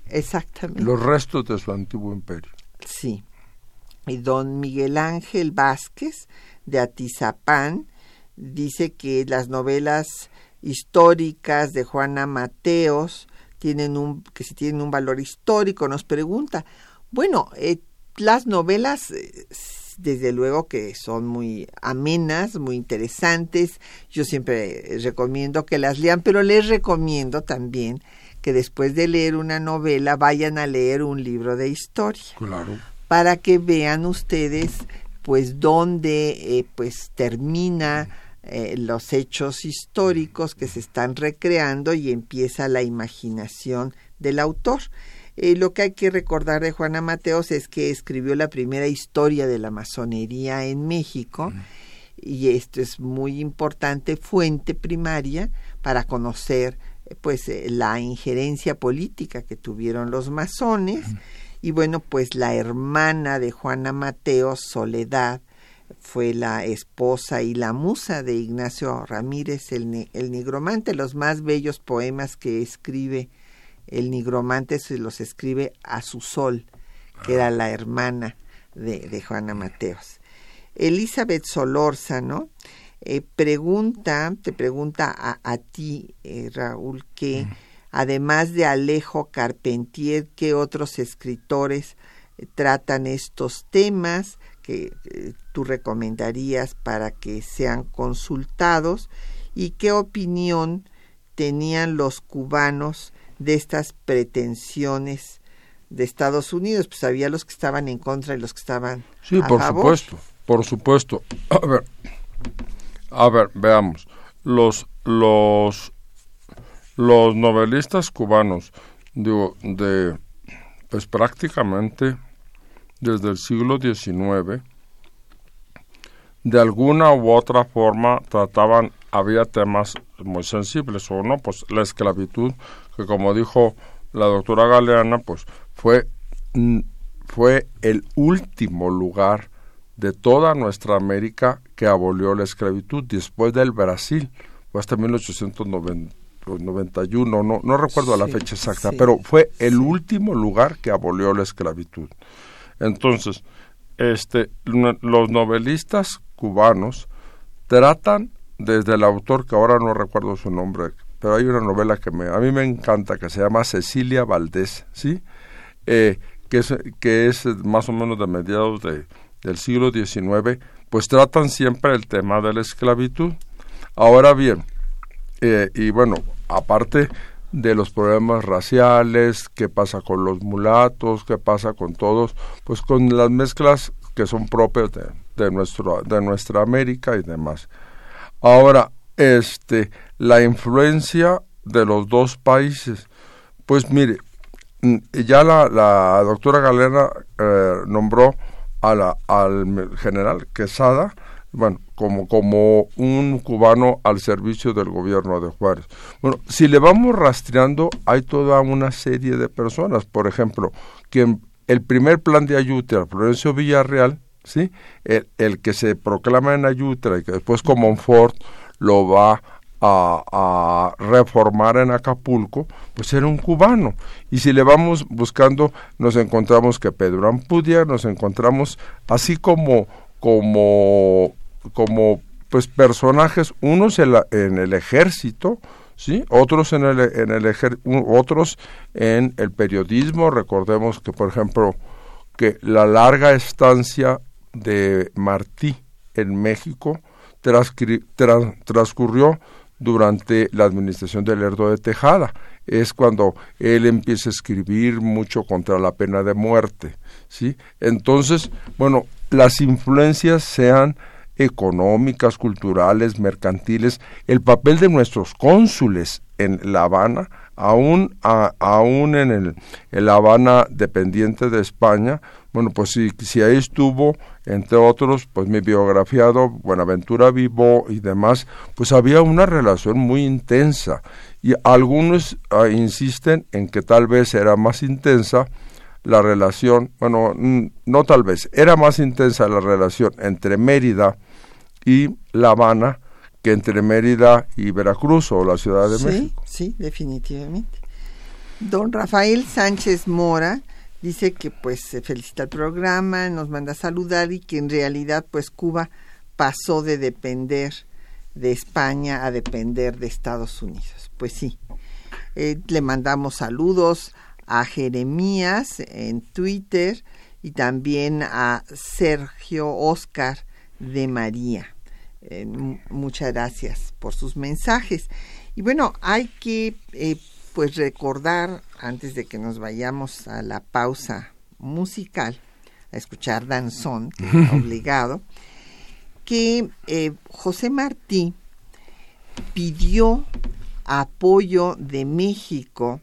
Exactamente. Los restos de su antiguo imperio. Sí y don Miguel Ángel Vázquez de Atizapán dice que las novelas históricas de Juana Mateos tienen un que si tienen un valor histórico nos pregunta bueno eh, las novelas eh, desde luego que son muy amenas, muy interesantes. Yo siempre recomiendo que las lean, pero les recomiendo también que después de leer una novela vayan a leer un libro de historia. Claro para que vean ustedes pues dónde eh, pues termina eh, los hechos históricos que se están recreando y empieza la imaginación del autor. Eh, lo que hay que recordar de Juana Mateos es que escribió la primera historia de la masonería en México y esto es muy importante fuente primaria para conocer pues la injerencia política que tuvieron los masones y bueno, pues la hermana de Juana Mateo, Soledad, fue la esposa y la musa de Ignacio Ramírez, el, el nigromante. Los más bellos poemas que escribe el nigromante se los escribe a su sol, que era la hermana de, Juana Mateos. Elizabeth Solórzano eh, pregunta, te pregunta a, a ti, eh, Raúl, que además de Alejo Carpentier, ¿qué otros escritores eh, tratan estos temas que tú recomendarías para que sean consultados? ¿Y qué opinión tenían los cubanos de estas pretensiones de Estados Unidos? Pues había los que estaban en contra y los que estaban sí, por supuesto, por supuesto. A ver, a ver, veamos. Los los los novelistas cubanos, digo, de, pues prácticamente desde el siglo XIX, de alguna u otra forma trataban, había temas muy sensibles. Uno, pues la esclavitud, que como dijo la doctora Galeana, pues fue, mm, fue el último lugar de toda nuestra América que abolió la esclavitud, después del Brasil, fue hasta 1891, no, no recuerdo la fecha exacta, pero fue el último lugar que abolió la esclavitud. Entonces, este, los novelistas cubanos tratan desde el autor que ahora no recuerdo su nombre, pero hay una novela que me, a mí me encanta que se llama Cecilia Valdés, ¿sí? Eh, que, es, que es más o menos de mediados de, del siglo XIX, pues tratan siempre el tema de la esclavitud. Ahora bien, eh, y bueno, aparte de los problemas raciales, qué pasa con los mulatos, qué pasa con todos, pues con las mezclas que son propias de, de, nuestro, de nuestra América y demás. Ahora, este, la influencia de los dos países, pues mire, mm, ya la, la doctora Galera eh, nombró a la, al general Quesada, bueno, como, como un cubano al servicio del gobierno de Juárez. Bueno, si le vamos rastreando, hay toda una serie de personas, por ejemplo, que el primer plan de Ayutra, Florencio Villarreal, ¿sí? El, el, que se proclama en Ayutra y que después como Monfort lo va a, a, reformar en Acapulco, pues era un cubano. Y si le vamos buscando, nos encontramos que Pedro Ampudia, nos encontramos así como, como como pues personajes, unos en, en el ejército, ¿sí? otros en el, en el otros en el periodismo. Recordemos que, por ejemplo, que la larga estancia de Martí en México transcurrió durante la administración de Lerdo de Tejada. Es cuando él empieza a escribir mucho contra la pena de muerte. ¿sí? Entonces, bueno, las influencias sean económicas, culturales, mercantiles, el papel de nuestros cónsules en La Habana, aún, aún en, el, en La Habana dependiente de España, bueno, pues si, si ahí estuvo, entre otros, pues mi biografiado, Buenaventura Vivo y demás, pues había una relación muy intensa. Y algunos ah, insisten en que tal vez era más intensa la relación, bueno, no tal vez, era más intensa la relación entre Mérida y La Habana que entre Mérida y Veracruz o la Ciudad de México. Sí, definitivamente. Don Rafael Sánchez Mora dice que pues se felicita el programa, nos manda a saludar y que en realidad pues Cuba pasó de depender de España a depender de Estados Unidos. Pues sí, eh, le mandamos saludos a Jeremías en Twitter y también a Sergio Oscar de María. Eh, muchas gracias por sus mensajes. Y bueno, hay que eh, pues recordar, antes de que nos vayamos a la pausa musical, a escuchar danzón, obligado, que eh, José Martí pidió apoyo de México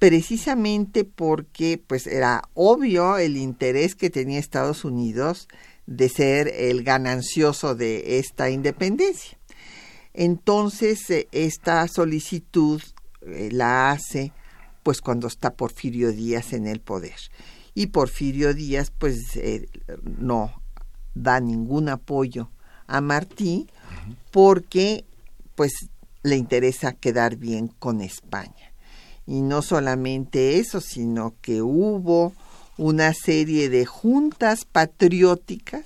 precisamente porque pues era obvio el interés que tenía Estados Unidos de ser el ganancioso de esta independencia. Entonces, eh, esta solicitud eh, la hace pues cuando está Porfirio Díaz en el poder. Y Porfirio Díaz pues eh, no da ningún apoyo a Martí porque pues le interesa quedar bien con España. Y no solamente eso, sino que hubo una serie de juntas patrióticas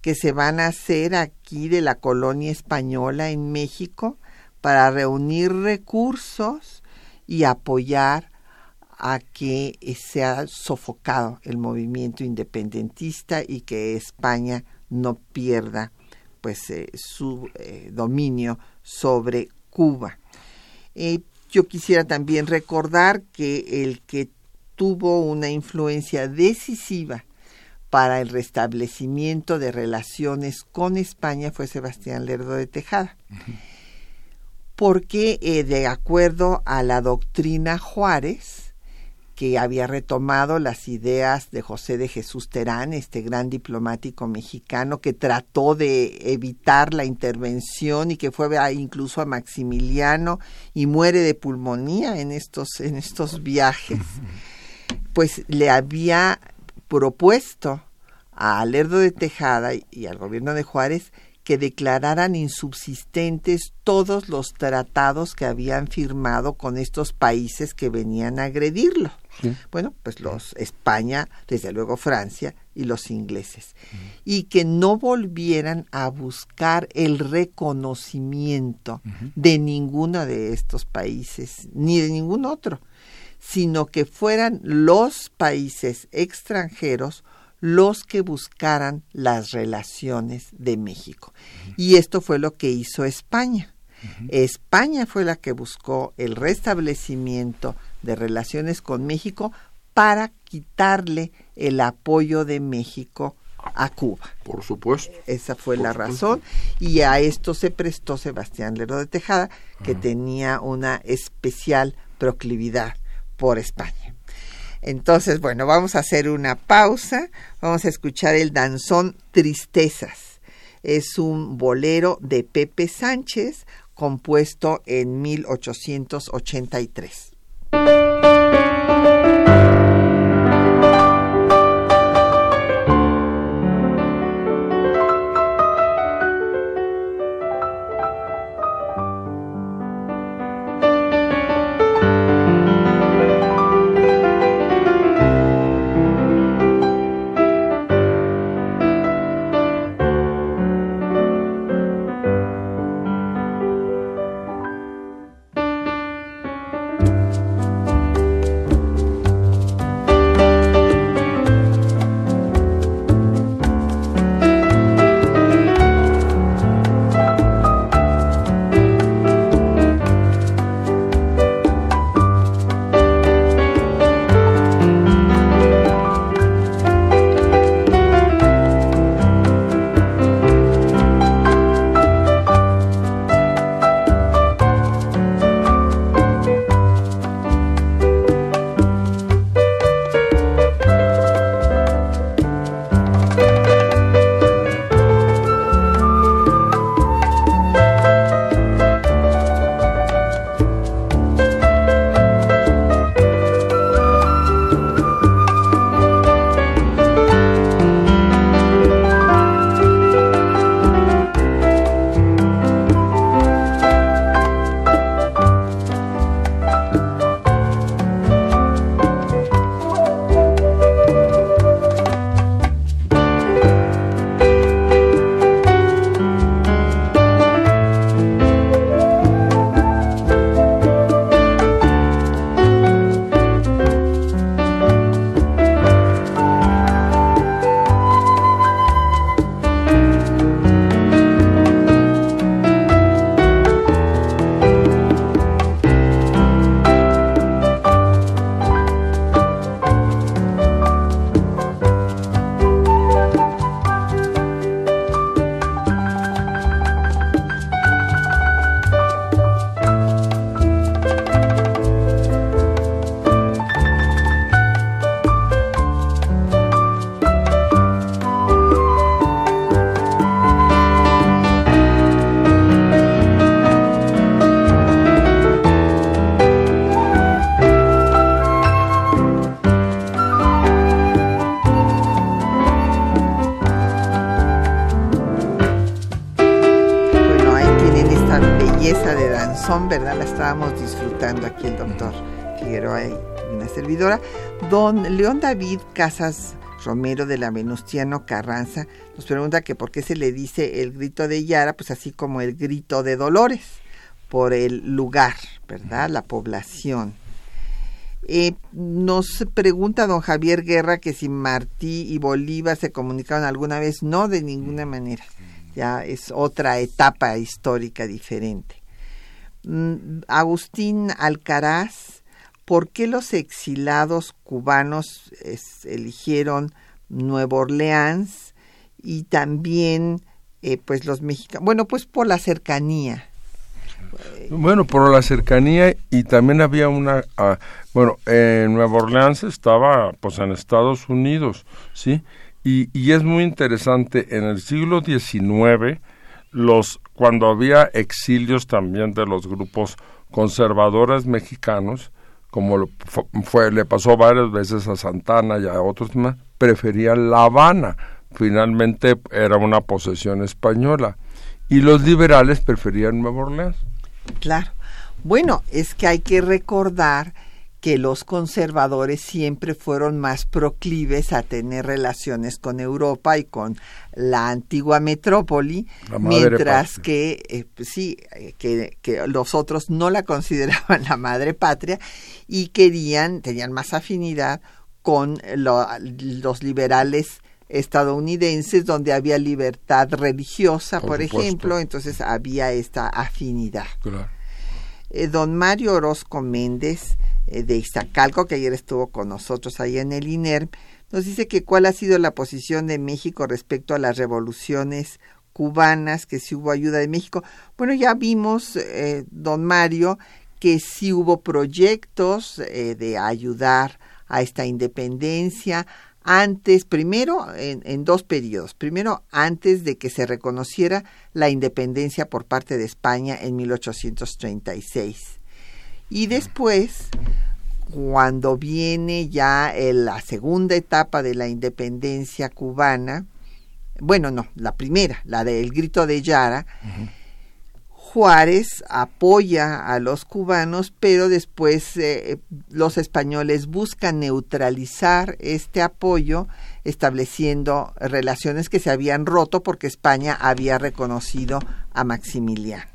que se van a hacer aquí de la colonia española en México para reunir recursos y apoyar a que sea sofocado el movimiento independentista y que España no pierda pues eh, su eh, dominio sobre Cuba. Eh, yo quisiera también recordar que el que tuvo una influencia decisiva para el restablecimiento de relaciones con España fue Sebastián Lerdo de Tejada. Porque eh, de acuerdo a la doctrina Juárez, que había retomado las ideas de José de Jesús Terán, este gran diplomático mexicano que trató de evitar la intervención y que fue incluso a Maximiliano y muere de pulmonía en estos, en estos viajes. Pues le había propuesto a Lerdo de Tejada y al gobierno de Juárez que declararan insubsistentes todos los tratados que habían firmado con estos países que venían a agredirlo. Bueno, pues los España, desde luego Francia y los ingleses. Y que no volvieran a buscar el reconocimiento de ninguno de estos países, ni de ningún otro, sino que fueran los países extranjeros los que buscaran las relaciones de México. Y esto fue lo que hizo España. España fue la que buscó el restablecimiento de relaciones con México para quitarle el apoyo de México a Cuba. Por supuesto. Esa fue la razón y a esto se prestó Sebastián Lerdo de Tejada, que tenía una especial proclividad por España. Entonces, bueno, vamos a hacer una pausa, vamos a escuchar el danzón Tristezas. Es un bolero de Pepe Sánchez compuesto en 1883. León David Casas Romero de la Venustiano Carranza nos pregunta que por qué se le dice el grito de Yara, pues así como el grito de Dolores, por el lugar, ¿verdad? La población. Eh, nos pregunta don Javier Guerra que si Martí y Bolívar se comunicaron alguna vez. No, de ninguna manera. Ya es otra etapa histórica diferente. Mm, Agustín Alcaraz, ¿por qué los exilados cubanos eligieron Nueva Orleans y también eh, pues los mexicanos? Bueno, pues por la cercanía. Bueno, por la cercanía y también había una, ah, bueno, en Nueva Orleans estaba pues en Estados Unidos, ¿sí? Y, y es muy interesante, en el siglo XIX, los, cuando había exilios también de los grupos conservadores mexicanos, como fue, le pasó varias veces a Santana y a otros más, preferían La Habana. Finalmente era una posesión española. Y los liberales preferían Nueva Orleans. Claro. Bueno, es que hay que recordar que los conservadores siempre fueron más proclives a tener relaciones con Europa y con la antigua metrópoli, mientras que eh, pues sí, eh, que, los otros no la consideraban la madre patria y querían, tenían más afinidad con los liberales estadounidenses donde había libertad religiosa, por, ejemplo, entonces había esta afinidad. Eh, don Mario Orozco Méndez eh, de Iztacalco, que ayer estuvo con nosotros ahí en el INER, nos dice que cuál ha sido la posición de México respecto a las revoluciones cubanas, que si hubo ayuda de México. Bueno, ya vimos, eh, don Mario, que sí hubo proyectos eh, de ayudar a esta independencia antes, primero en, en, dos periodos. Primero, antes de que se reconociera la independencia por parte de España en 1836 y después, cuando viene ya la segunda etapa de la independencia cubana, bueno, no, la primera, la del grito de Yara, Juárez apoya a los cubanos, pero después eh, los españoles buscan neutralizar este apoyo estableciendo relaciones que se habían roto porque España había reconocido a Maximiliano.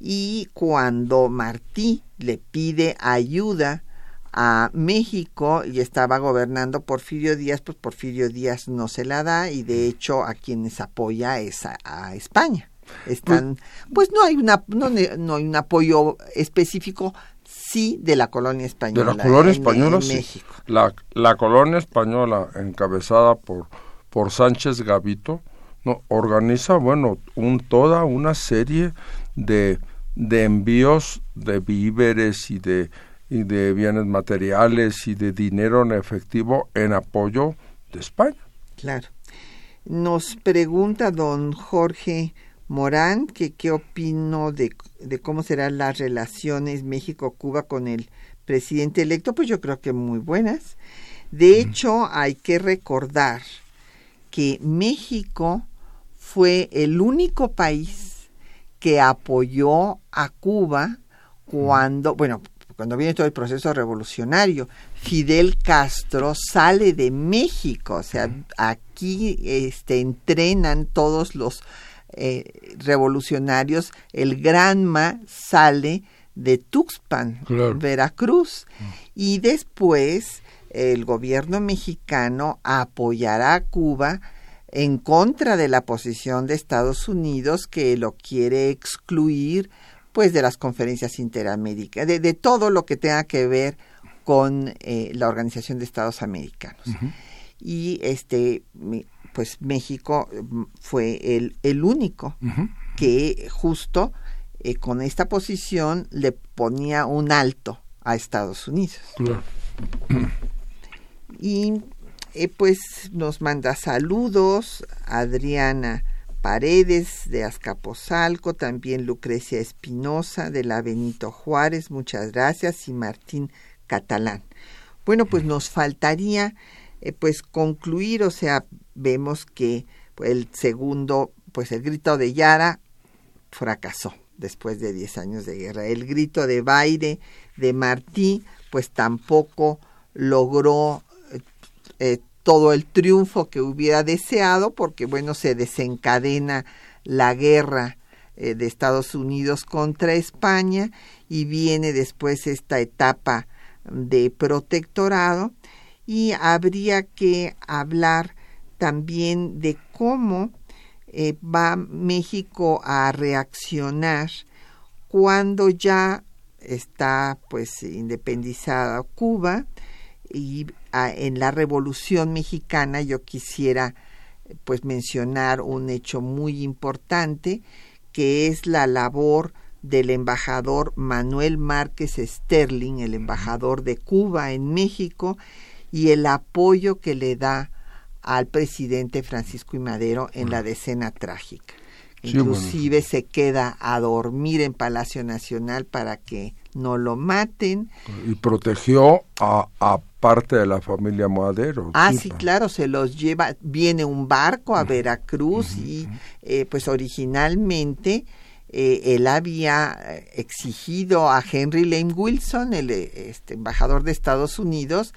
Y cuando Martí le pide ayuda a México y estaba gobernando Porfirio Díaz, pues Porfirio Díaz no se la da y de hecho a quienes apoya es a, España. Están, pues, no hay una no, no, hay un apoyo específico sí de la colonia española. De la colonia española, México. La, la colonia española encabezada por por Sánchez Gavito no organiza bueno un toda una serie de de envíos de víveres y de, y de bienes materiales y de dinero en efectivo en apoyo de España. Claro. Nos pregunta don Jorge Morán que qué opino de, de cómo serán las relaciones México-Cuba con el presidente electo. Pues yo creo que muy buenas. De hecho, hay que recordar que México fue el único país que apoyó a Cuba cuando, bueno, cuando viene todo el proceso revolucionario. Fidel Castro sale de México, o sea, aquí este, entrenan todos los eh, revolucionarios. El Granma sale de Tuxpan, Veracruz, y después el gobierno mexicano apoyará a Cuba en contra de la posición de Estados Unidos que lo quiere excluir pues de las conferencias interaméricas, de, todo lo que tenga que ver con eh, la Organización de Estados Americanos. Y este pues México mm, fue el, el único que justo eh, con esta posición le ponía un alto a Estados Unidos. Y eh, pues nos manda saludos Adriana Paredes de Azcapotzalco, también Lucrecia Espinosa de la Benito Juárez, muchas gracias, y Martín Catalán. Bueno, pues nos faltaría eh, pues concluir, o sea, vemos que el segundo, pues el grito de Yara fracasó después de 10 años de guerra. El grito de Baire de Martí, pues tampoco logró eh, todo el triunfo que hubiera deseado, porque bueno, se desencadena la guerra eh, de Estados Unidos contra España y viene después esta etapa de protectorado y habría que hablar también de cómo eh, va México a reaccionar cuando ya está pues independizada Cuba y en la Revolución Mexicana yo quisiera pues mencionar un hecho muy importante que es la labor del embajador Manuel Márquez Sterling, el embajador de Cuba en México, y el apoyo que le da al presidente Francisco y Madero en la decena trágica. Inclusive se queda a dormir en Palacio Nacional para que no lo maten. Y protegió a, a parte de la familia Madero. Ah, sí, claro, se los lleva, viene un barco a Veracruz y eh, pues originalmente eh, él había eh, exigido a Henry Lane Wilson, el este, embajador de Estados Unidos,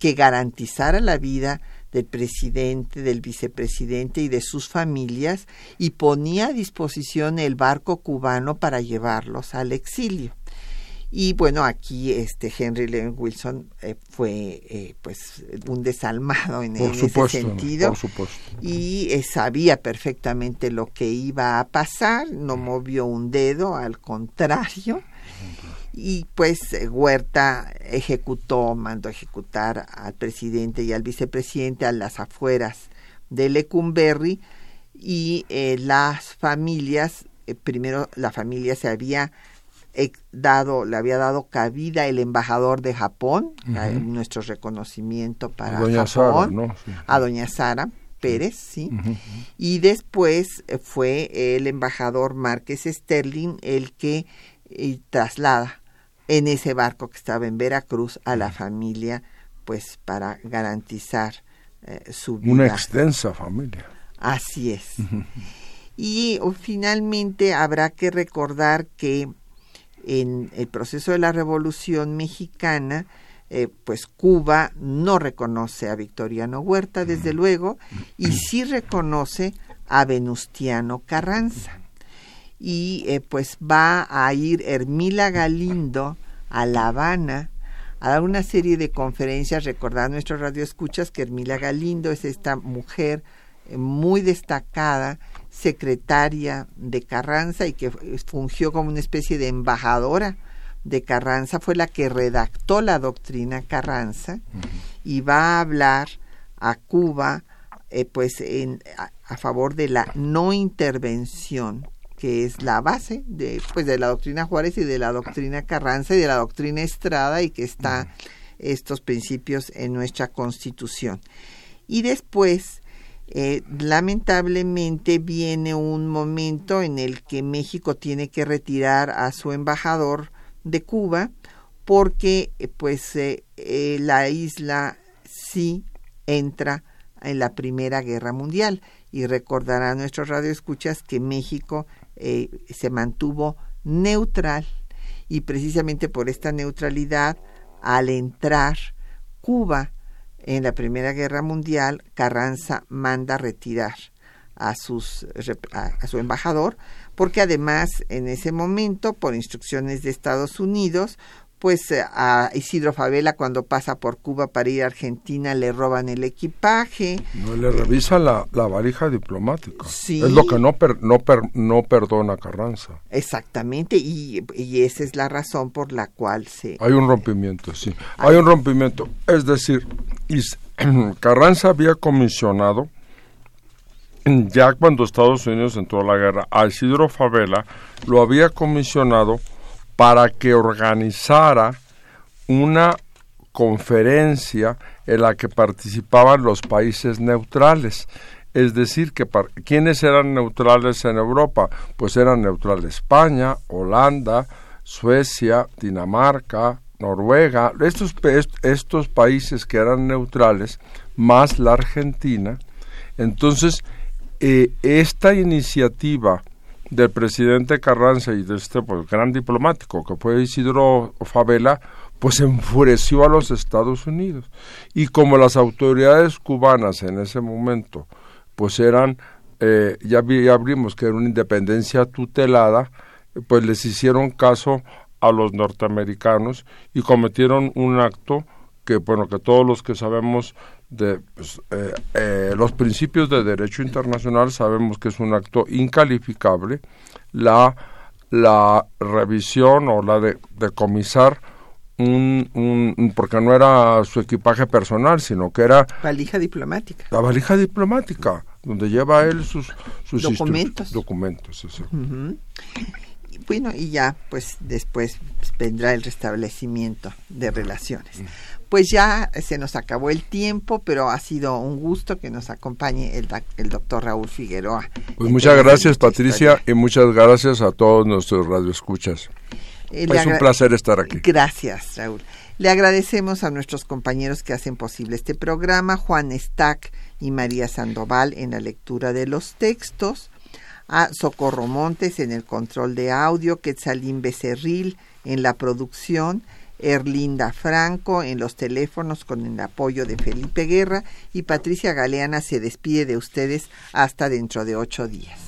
que garantizara la vida del presidente, del vicepresidente y de sus familias y ponía a disposición el barco cubano para llevarlos al exilio. Y bueno, aquí este Henry Lane Wilson eh, fue eh, pues un desalmado en, ese sentido. Y eh, sabía perfectamente lo que iba a pasar, no movió un dedo, al contrario. Y pues Huerta ejecutó, mandó ejecutar al presidente y al vicepresidente a las afueras de Lecumberri y las familias, primero la familia se había dado, le había dado cabida el embajador de Japón, nuestro reconocimiento para Japón, a doña Sara Pérez, sí, y después eh, fue el embajador Márquez Sterling el que eh, traslada en ese barco que estaba en Veracruz a la familia, pues para garantizar eh, su vida. Una extensa familia. Así es. Y finalmente habrá que recordar que en el proceso de la Revolución Mexicana, eh, pues Cuba no reconoce a Victoriano Huerta, desde luego, y sí reconoce a Venustiano Carranza. Y eh, pues va a ir Hermila Galindo a La Habana a dar una serie de conferencias, recordar a nuestros radioescuchas que Hermila Galindo es esta mujer eh, muy destacada secretaria de Carranza y que fungió como una especie de embajadora de Carranza, fue la que redactó la doctrina Carranza y va a hablar a Cuba eh, pues en, a, favor de la no intervención que es la base de pues de la doctrina Juárez y de la doctrina Carranza y de la doctrina Estrada y que está estos principios en nuestra Constitución. Y después eh, lamentablemente viene un momento en el que México tiene que retirar a su embajador de Cuba porque eh, pues eh, la isla sí entra en la Primera Guerra Mundial. Y recordará a nuestros radioescuchas que México se mantuvo neutral y precisamente por esta neutralidad al entrar Cuba en la Primera Guerra Mundial, Carranza manda retirar a, sus, a, su embajador, porque además en ese momento, por instrucciones de Estados Unidos, pues eh, a Isidro Favela cuando pasa por Cuba para ir a Argentina le roban el equipaje. No le revisa la, la varija diplomática. Sí. Es lo que no, no, no perdona Carranza. Exactamente, y, y, esa es la razón por la cual se... Hay un rompimiento, sí. Hay un rompimiento. Es decir, Carranza había comisionado, ya cuando Estados Unidos entró a la guerra, a Isidro Favela lo había comisionado para que organizara una conferencia en la que participaban los países neutrales. Es decir, que ¿quiénes eran neutrales en Europa? Pues eran neutrales España, Holanda, Suecia, Dinamarca, Noruega, estos, estos países que eran neutrales, más la Argentina. Entonces, eh, esta iniciativa del presidente Carranza y de este pues, gran diplomático que fue Isidro Favela, pues enfureció a los Estados Unidos. Y como las autoridades cubanas en ese momento, pues eran, eh, ya, ya abrimos que era una independencia tutelada, pues les hicieron caso a los norteamericanos y cometieron un acto que bueno que todos los que sabemos de pues, eh, eh, los principios de derecho internacional sabemos que es un acto incalificable. La la revisión o la de decomisar un, un, porque no era su equipaje personal sino que era valija diplomática. la valija diplomática donde lleva él sus sus documentos. documentos bueno, y ya pues después vendrá el restablecimiento de relaciones. Pues ya se nos acabó el tiempo, pero ha sido un gusto que nos acompañe el, el doctor Raúl Figueroa. Pues muchas gracias Patricia y muchas gracias a todos nuestros radioescuchas. Eh, es un placer estar aquí. Gracias, Raúl. Le agradecemos a nuestros compañeros que hacen posible este programa, Juan Stack y María Sandoval en la lectura de los textos, a Socorro Montes en el control de audio, Quetzalín Becerril en la producción, Erlinda Franco en los teléfonos con el apoyo de Felipe Guerra y Patricia Galeana se despide de ustedes hasta dentro de ocho días.